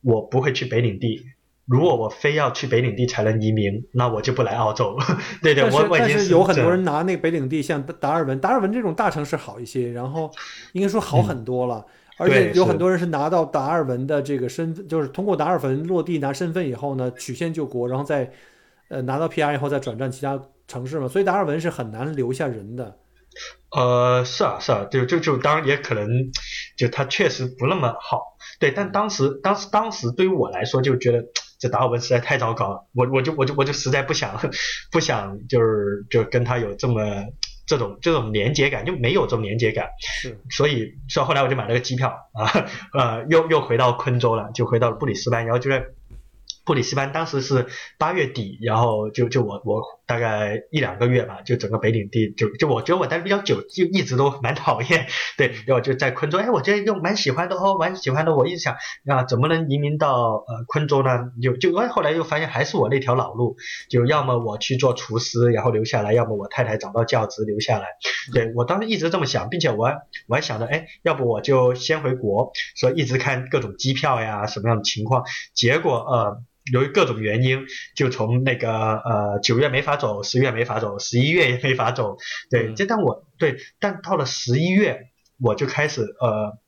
我不会去北领地。如果我非要去北领地才能移民，那我就不来澳洲。对 对，我我但是有很多人拿那个北领地，像达尔文，达尔文这种大城市好一些，然后应该说好很多了。而且有很多人是拿到达尔文的这个身份，就是通过达尔文落地拿身份以后呢，曲线救国，然后再呃拿到 PR 以后再转战其他城市嘛。所以达尔文是很难留下人的。呃，是啊是啊，就就就当然也可能，就他确实不那么好。对，但当时当时当时对于我来说就觉得。这达尔文实在太糟糕了，我我就我就我就实在不想 不想就是就跟他有这么这种这种连接感，就没有这种连接感，是，所以所以后来我就买了个机票啊呃又又回到昆州了，就回到了布里斯班，然后就在。布里斯班当时是八月底，然后就就我我大概一两个月吧，就整个北领地就就我觉得我待的比较久，就一直都蛮讨厌，对，然后就在昆州，哎，我觉得又蛮喜欢的哦，蛮喜欢的，我一直想啊，怎么能移民到呃昆州呢？就就哎，后来又发现还是我那条老路，就要么我去做厨师，然后留下来，要么我太太找到教职留下来，对我当时一直这么想，并且我还我还想着，哎，要不我就先回国，所以一直看各种机票呀，什么样的情况，结果呃。由于各种原因，就从那个呃九月没法走，十月没法走，十一月也没法走。对，就但我对，但到了十一月，我就开始呃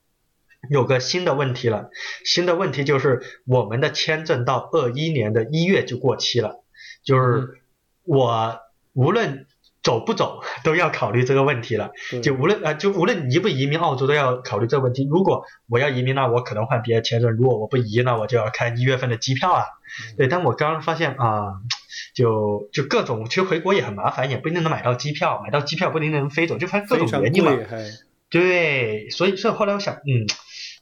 有个新的问题了，新的问题就是我们的签证到二一年的一月就过期了，就是我无论走不走都要考虑这个问题了，就无论啊就无论移不移民澳洲都要考虑这个问题。如果我要移民，那我可能换别的签证；如果我不移，那我就要开一月份的机票啊。对，但我刚刚发现啊，就就各种，其实回国也很麻烦，也不一定能买到机票，买到机票不一定能飞走，就发现各种原因嘛。对，所以所以后来我想，嗯。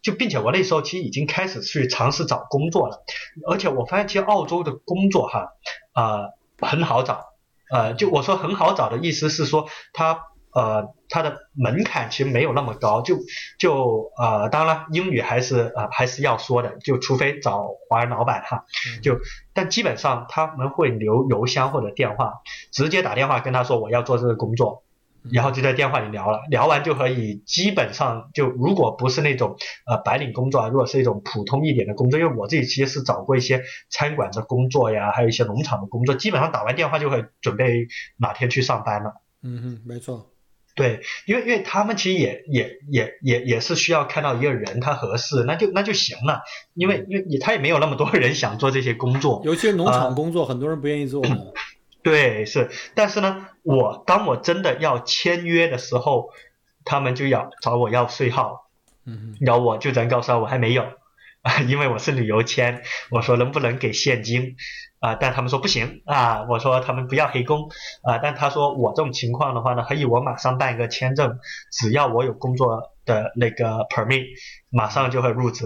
就并且我那时候其实已经开始去尝试找工作了，而且我发现其实澳洲的工作哈，呃很好找，呃就我说很好找的意思是说它呃它的门槛其实没有那么高，就就呃当然了英语还是呃还是要说的，就除非找华人老板哈，就但基本上他们会留邮箱或者电话，直接打电话跟他说我要做这个工作。然后就在电话里聊了，聊完就可以基本上就如果不是那种呃白领工作啊，如果是一种普通一点的工作，因为我自己其实是找过一些餐馆的工作呀，还有一些农场的工作，基本上打完电话就会准备哪天去上班了。嗯哼，没错。对，因为因为他们其实也也也也也是需要看到一个人他合适，那就那就行了，因为因为他也没有那么多 人想做这些工作，尤其是农场工作，很多人不愿意做。对，是，但是呢，我当我真的要签约的时候，他们就要找我要税号，嗯，然后我就能告诉他我还没有，啊，因为我是旅游签，我说能不能给现金，啊，但他们说不行，啊，我说他们不要黑工，啊，但他说我这种情况的话呢，可以我马上办一个签证，只要我有工作的那个 permit，马上就会入职，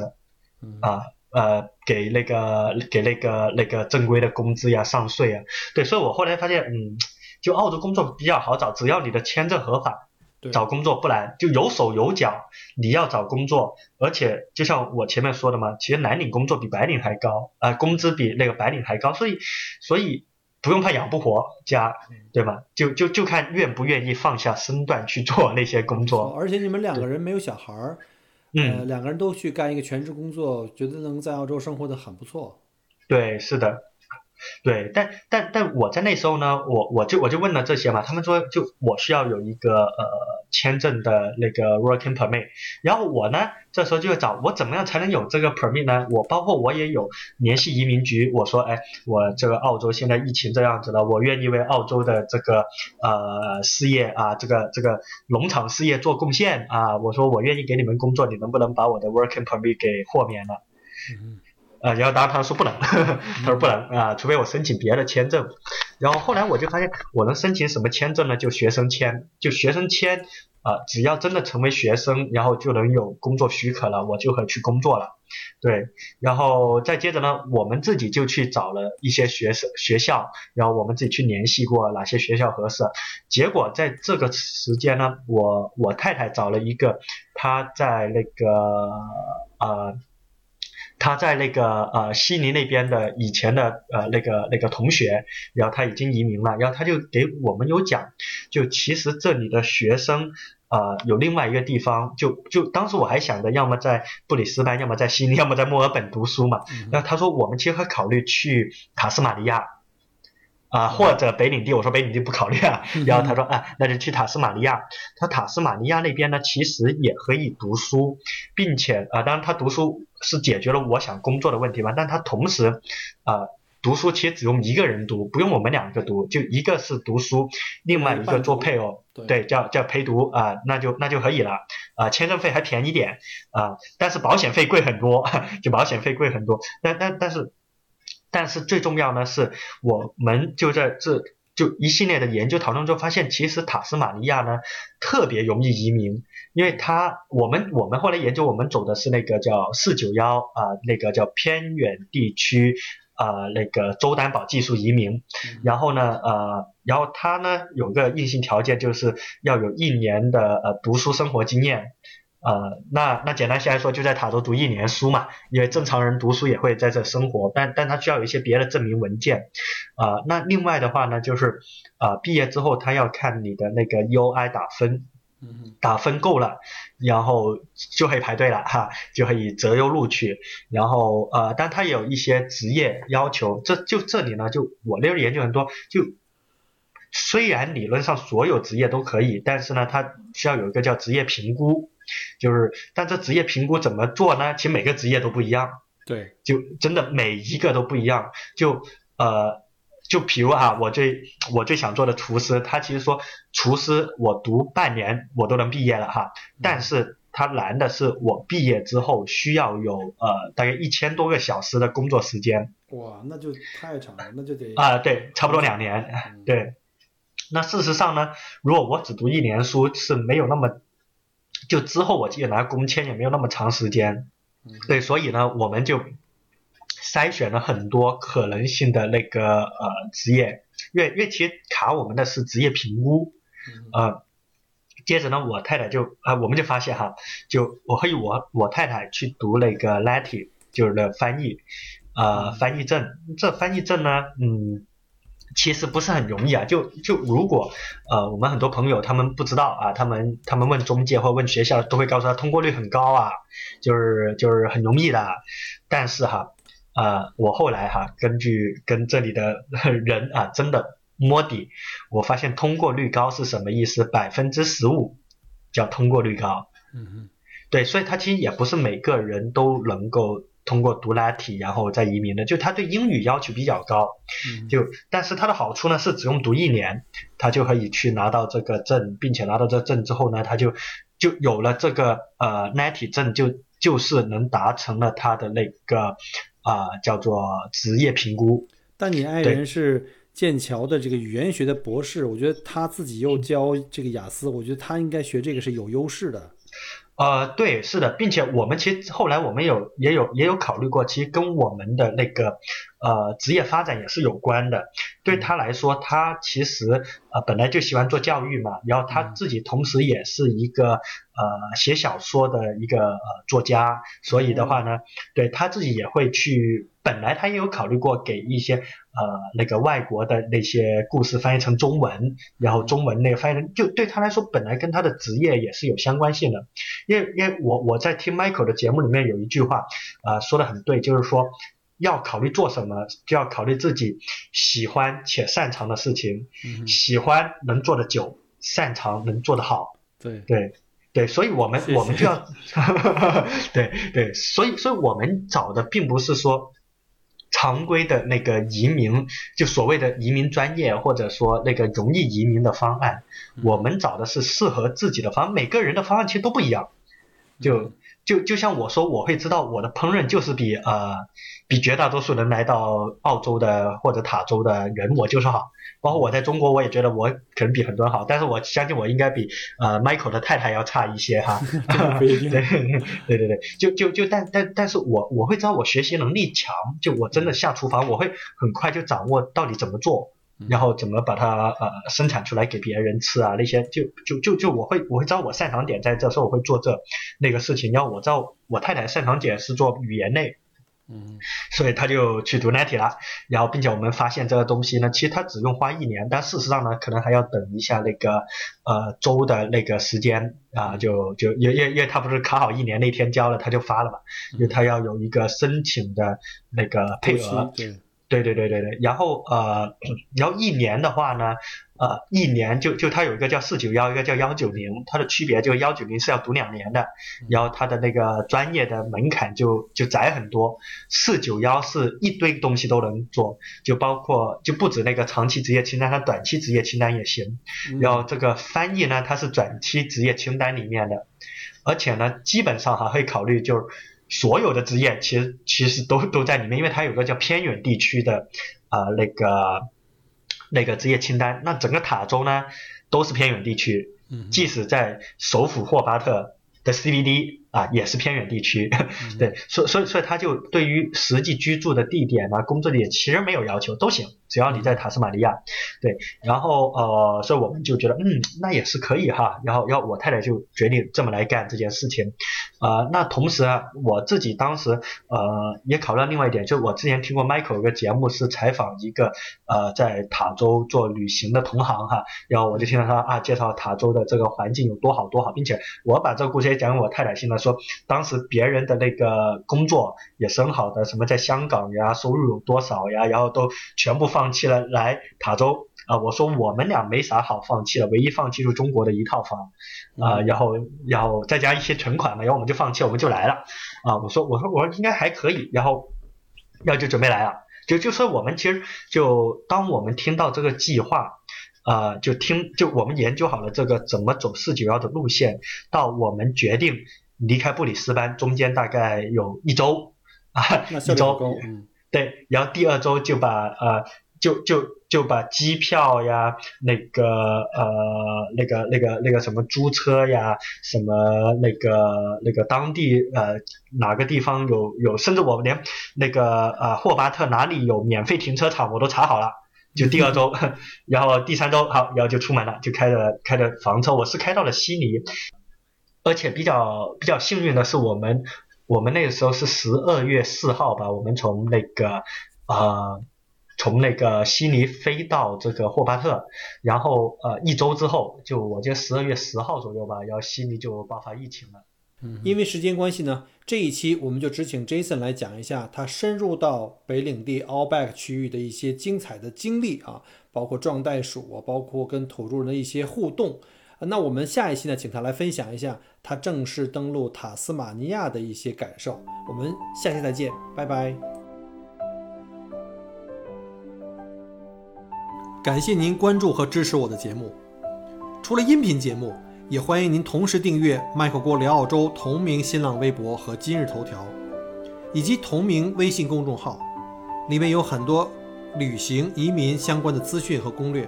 啊。呃，给那个给那个那个正规的工资呀，上税啊，对，所以我后来发现，嗯，就澳洲工作比较好找，只要你的签证合法，找工作不难，就有手有脚。你要找工作，而且就像我前面说的嘛，其实蓝领工作比白领还高，啊，工资比那个白领还高，所以所以不用怕养不活家，对吧？就就就看愿不愿意放下身段去做那些工作。而且你们两个人没有小孩儿。嗯，两个人都去干一个全职工作，觉得能在澳洲生活的很不错。对，是的，对，但但但我在那时候呢，我我就我就问了这些嘛，他们说就我需要有一个呃。签证的那个 working permit，然后我呢，这时候就要找我怎么样才能有这个 permit 呢？我包括我也有联系移民局，我说，哎，我这个澳洲现在疫情这样子了，我愿意为澳洲的这个呃事业啊，这个这个农场事业做贡献啊，我说我愿意给你们工作，你能不能把我的 working permit 给豁免了？嗯。呃，然后当然他说不能，他说不能啊，除非我申请别的签证。然后后来我就发现，我能申请什么签证呢？就学生签，就学生签啊，只要真的成为学生，然后就能有工作许可了，我就可以去工作了。对，然后再接着呢，我们自己就去找了一些学生学校，然后我们自己去联系过哪些学校合适。结果在这个时间呢，我我太太找了一个，她在那个呃。他在那个呃悉尼那边的以前的呃那个那个同学，然后他已经移民了，然后他就给我们有讲，就其实这里的学生呃有另外一个地方，就就当时我还想着要么在布里斯班，要么在悉尼，要么在墨尔本读书嘛，然后他说我们其实还考虑去塔斯马尼亚。啊，或者北领地，我说北领地不考虑啊。然后他说，啊，那就去塔斯马尼亚。他塔斯马尼亚那边呢，其实也可以读书，并且啊，当然他读书是解决了我想工作的问题嘛。但他同时啊，读书其实只用一个人读，不用我们两个读，就一个是读书，另外一个做配偶，对，叫叫陪读啊，那就那就可以了啊。签证费还便宜点啊，但是保险费贵很多，就保险费贵很多。但但但是。但是最重要呢，是我们就在这就一系列的研究讨论中发现，其实塔斯马尼亚呢特别容易移民，因为它我们我们后来研究，我们走的是那个叫四九幺啊，那个叫偏远地区啊那个州担保技术移民，然后呢呃，然后它呢有个硬性条件，就是要有一年的呃读书生活经验。呃，那那简单些来说，就在塔州读一年书嘛，因为正常人读书也会在这生活，但但他需要有一些别的证明文件。啊，那另外的话呢，就是啊，毕业之后他要看你的那个 EOI 打分，打分够了，然后就可以排队了哈，就可以择优录取。然后呃，但他也有一些职业要求，这就这里呢，就我那边研究很多，就虽然理论上所有职业都可以，但是呢，他需要有一个叫职业评估。就是但这职业评估怎么做呢？其实每个职业都不一样。对，就真的每一个都不一样。就呃，就比如哈，我最我最想做的厨师，他其实说厨师我读半年我都能毕业了哈，但是。他难的是，我毕业之后需要有呃大概一千多个小时的工作时间。哇，那就太长了，那就得啊，对，差不多两年。对，那事实上呢，如果我只读一年书是没有那么，就之后我记得拿工签也没有那么长时间。对，所以呢，我们就筛选了很多可能性的那个呃职业，因为因为其实卡我们的是职业评估，呃。接着呢，我太太就啊，我们就发现哈，就我和我我太太去读那个 Latin，就是那翻译，呃，翻译证。这翻译证呢，嗯，其实不是很容易啊。就就如果呃，我们很多朋友他们不知道啊，他们他们问中介或问学校，都会告诉他通过率很高啊，就是就是很容易的。但是哈，呃，我后来哈，根据跟这里的人啊，真的。摸底，我发现通过率高是什么意思？百分之十五叫通过率高。嗯嗯，对，所以他其实也不是每个人都能够通过读拉体然后再移民的，就他对英语要求比较高。嗯，就但是他的好处呢是只用读一年，他就可以去拿到这个证，并且拿到这证之后呢，他就就有了这个呃 NATI 证，就就是能达成了他的那个啊叫做职业评估。但你爱人是？剑桥的这个语言学的博士，我觉得他自己又教这个雅思，我觉得他应该学这个是有优势的。呃，对，是的，并且我们其实后来我们有也有也有考虑过，其实跟我们的那个呃职业发展也是有关的。对他来说，他其实呃本来就喜欢做教育嘛，然后他自己同时也是一个呃写小说的一个呃作家，所以的话呢，对他自己也会去。本来他也有考虑过给一些呃那个外国的那些故事翻译成中文，然后中文那个翻译成就对他来说本来跟他的职业也是有相关性的，因为因为我我在听 Michael 的节目里面有一句话啊说的很对，就是说要考虑做什么就要考虑自己喜欢且擅长的事情，喜欢能做的久，擅长能做得好，对对。对，所以我们我们就要，对对，所以所以我们找的并不是说。常规的那个移民，就所谓的移民专业，或者说那个容易移民的方案，我们找的是适合自己的方案。每个人的方案其实都不一样，就就就像我说，我会知道我的烹饪就是比呃比绝大多数人来到澳洲的或者塔州的人我就是好。包括我在中国，我也觉得我可能比很多人好，但是我相信我应该比呃 Michael 的太太要差一些哈。对对对对，就就就但但但是我我会知道我学习能力强，就我真的下厨房，我会很快就掌握到底怎么做，然后怎么把它呃生产出来给别人吃啊那些，就就就就我会我会知道我擅长点在这，所以我会做这那个事情。然后我知道我太太擅长点是做语言类。嗯，所以他就去读 NAT 了，然后并且我们发现这个东西呢，其实他只用花一年，但事实上呢，可能还要等一下那个呃周的那个时间啊，就就因因因为他不是考好一年那天交了他就发了嘛，因为他要有一个申请的那个配额，对对对对对对，然后呃然后一年的话呢。呃，一年就就它有一个叫四九幺，一个叫幺九零，它的区别就幺九零是要读两年的，然后它的那个专业的门槛就就窄很多，四九幺是一堆东西都能做，就包括就不止那个长期职业清单，它短期职业清单也行，然后这个翻译呢，它是短期职业清单里面的，而且呢，基本上还会考虑就是所有的职业其实其实都都在里面，因为它有个叫偏远地区的啊那个。那个职业清单，那整个塔州呢都是偏远地区，即使在首府霍巴特的 CBD 啊也是偏远地区，对，所所以所以他就对于实际居住的地点啊、工作地点其实没有要求，都行。只要你在塔斯马尼亚，对，然后呃，所以我们就觉得，嗯，那也是可以哈。然后，然后我太太就决定这么来干这件事情，啊，那同时啊，我自己当时呃也考虑到另外一点，就我之前听过 Michael 有个节目是采访一个呃在塔州做旅行的同行哈，然后我就听到他啊介绍塔州的这个环境有多好多好，并且我把这个故事也讲给我太太听了，说当时别人的那个工作也是很好的，什么在香港呀收入有多少呀，然后都全部放。弃了来塔州。啊，我说我们俩没啥好放弃的，唯一放弃就中国的一套房，啊，然后然后再加一些存款嘛，然后我们就放弃，我们就来了，啊，我说我说我说应该还可以，然后然后就准备来了，就就说我们其实就当我们听到这个计划，呃，就听就我们研究好了这个怎么走四九幺的路线，到我们决定离开布里斯班，中间大概有一周啊，一周，对，然后第二周就把呃。就就就把机票呀，那个呃，那个那个那个什么租车呀，什么那个那个当地呃哪个地方有有，甚至我连那个呃霍巴特哪里有免费停车场我都查好了。就第二周，然后第三周好，然后就出门了，就开着开着房车，我是开到了悉尼，而且比较比较幸运的是，我们我们那个时候是十二月四号吧，我们从那个呃。从那个悉尼飞到这个霍巴特，然后呃一周之后，就我记得十二月十号左右吧，然后悉尼就爆发疫情了。嗯，因为时间关系呢，这一期我们就只请 Jason 来讲一下他深入到北领地 Outback 区域的一些精彩的经历啊，包括撞袋鼠啊，包括跟土著人的一些互动。那我们下一期呢，请他来分享一下他正式登陆塔斯马尼亚的一些感受。我们下期再见，拜拜。感谢您关注和支持我的节目。除了音频节目，也欢迎您同时订阅“麦克郭聊澳洲”同名新浪微博和今日头条，以及同名微信公众号，里面有很多旅行、移民相关的资讯和攻略。